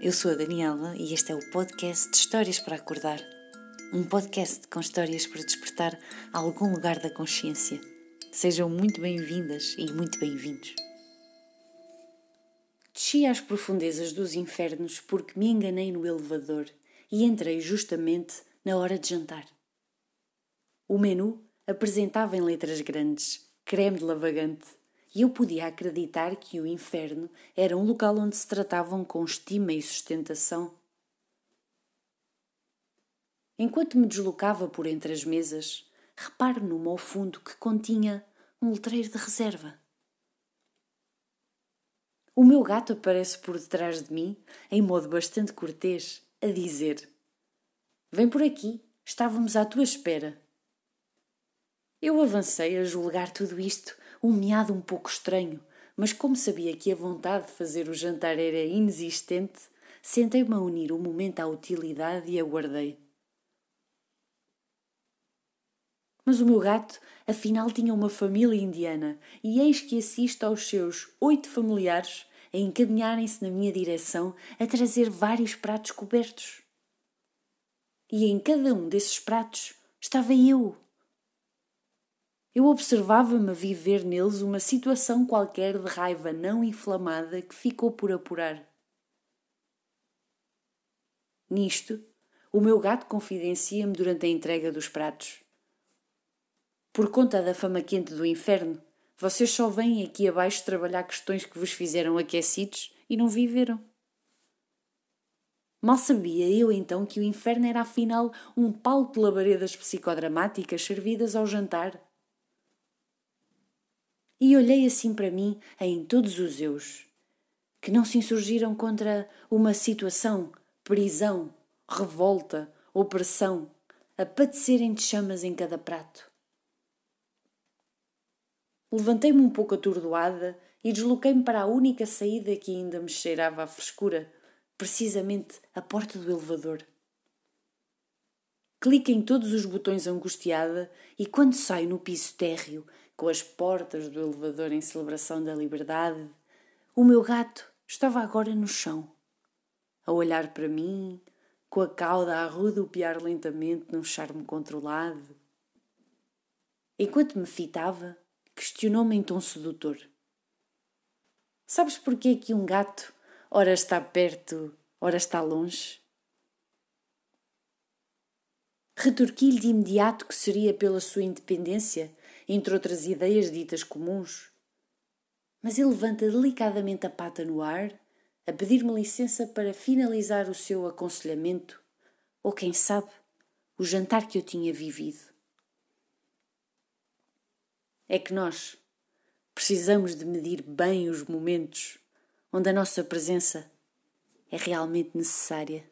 eu sou a Daniela e este é o podcast de Histórias para Acordar. Um podcast com histórias para despertar algum lugar da consciência. Sejam muito bem-vindas e muito bem-vindos. Desci às profundezas dos infernos porque me enganei no elevador e entrei justamente na hora de jantar. O menu apresentava em letras grandes creme de lavagante e eu podia acreditar que o inferno era um local onde se tratavam com estima e sustentação. Enquanto me deslocava por entre as mesas, reparo numa ao fundo que continha um letreiro de reserva. O meu gato aparece por detrás de mim, em modo bastante cortês, a dizer: Vem por aqui, estávamos à tua espera. Eu avancei a julgar tudo isto um meado um pouco estranho, mas como sabia que a vontade de fazer o jantar era inexistente, sentei-me a unir o momento à utilidade e aguardei. Mas o meu gato, afinal, tinha uma família indiana, e eis que assisto aos seus oito familiares a encaminharem-se na minha direção a trazer vários pratos cobertos. E em cada um desses pratos estava eu eu observava-me viver neles uma situação qualquer de raiva não inflamada que ficou por apurar. Nisto, o meu gato confidencia-me durante a entrega dos pratos. Por conta da fama quente do inferno, vocês só vêm aqui abaixo trabalhar questões que vos fizeram aquecidos e não viveram. Mal sabia eu então que o inferno era afinal um palco de labaredas psicodramáticas servidas ao jantar e olhei assim para mim em todos os eus, que não se insurgiram contra uma situação, prisão, revolta, opressão, a padecerem de chamas em cada prato. Levantei-me um pouco atordoada e desloquei-me para a única saída que ainda me cheirava a frescura, precisamente a porta do elevador. Clico em todos os botões angustiada e quando saio no piso térreo com as portas do elevador em celebração da liberdade, o meu gato estava agora no chão, a olhar para mim, com a cauda a rodopiar lentamente num charme controlado. Enquanto me fitava, questionou-me em tom sedutor: Sabes porquê que um gato ora está perto, ora está longe? Retorqui-lhe de imediato que seria pela sua independência entre outras ideias ditas comuns. Mas ele levanta delicadamente a pata no ar, a pedir-me licença para finalizar o seu aconselhamento, ou quem sabe, o jantar que eu tinha vivido. É que nós precisamos de medir bem os momentos onde a nossa presença é realmente necessária.